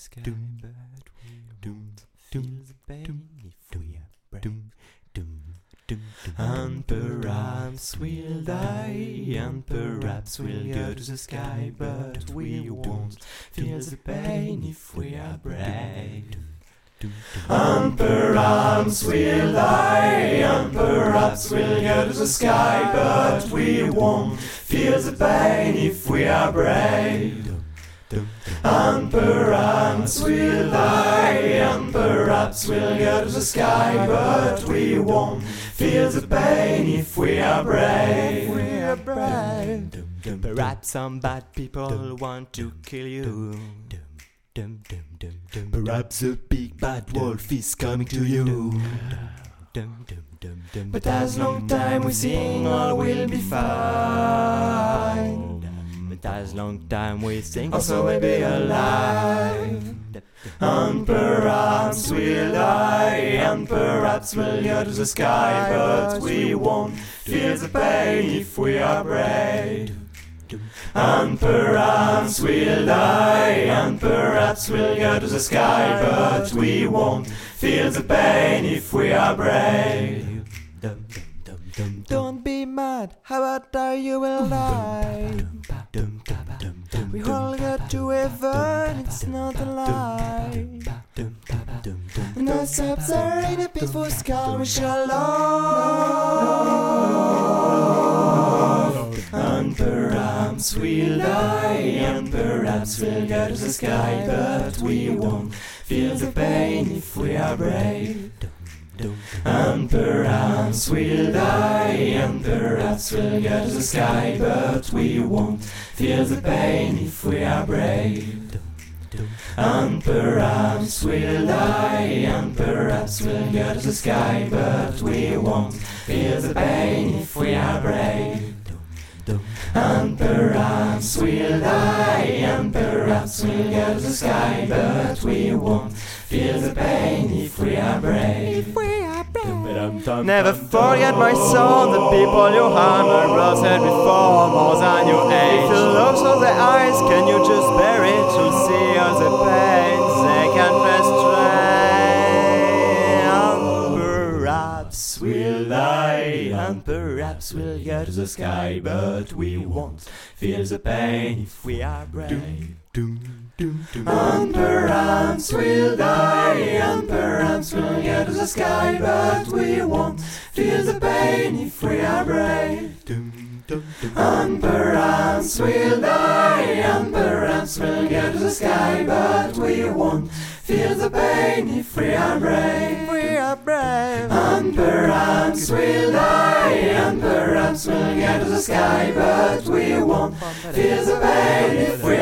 sky, Dum, but we won't feel the pain if we are brave. dum, dum. And perhaps we'll die, and perhaps we'll go to the sky, but we won't feel the pain if we are brave. And perhaps we'll die, and perhaps we'll go to the sky, but we won't feel the pain if we are brave. Dum, dum, And perhaps we'll die, and perhaps we'll go to the sky, but we won't feel the pain if we are brave. We are brave. Perhaps some bad people want to kill you. Perhaps a big bad wolf is coming to you. But as long time we sing, all will be fine. As long time we sing, also we'll be alive. And perhaps we'll die, and perhaps we'll go to the sky, but we won't feel the pain if we are brave. And perhaps we'll die, and perhaps we'll go to the sky, but we won't feel the pain if we are brave. Don't be mad, how about die you will die? We all go to heaven, it's not a lie. the steps are in a peaceful sky, we shall love. And perhaps we'll die, and perhaps we'll go to the sky, but we won't feel the pain if we are brave. Dum, perhaps we'll die, and perhaps we'll go to the sky, but we won't feel the pain if we are brave. And perhaps we'll die, and perhaps we'll go to the sky, but we won't feel the pain if we are brave. And perhaps we'll die, and perhaps we'll go to the sky, but we won't feel the pain if we are brave. Never forget my son, the people you harm, my bros had before, more than you age. If you lose all the eyes, can you just bear it? You'll see all the pain they can't restrain. And perhaps we'll die, and perhaps we'll go to the sky, but we won't feel the pain if we are brave. And perhaps we'll die, perhaps we'll get to the sky, but we won't feel the pain if we are brave. Dum, dum, dum. And perhaps we'll die, and perhaps we'll get to the sky, but we won't feel the pain if we are brave. We are brave. And perhaps we'll die, and perhaps we'll get to the sky, but we won't feel the pain if we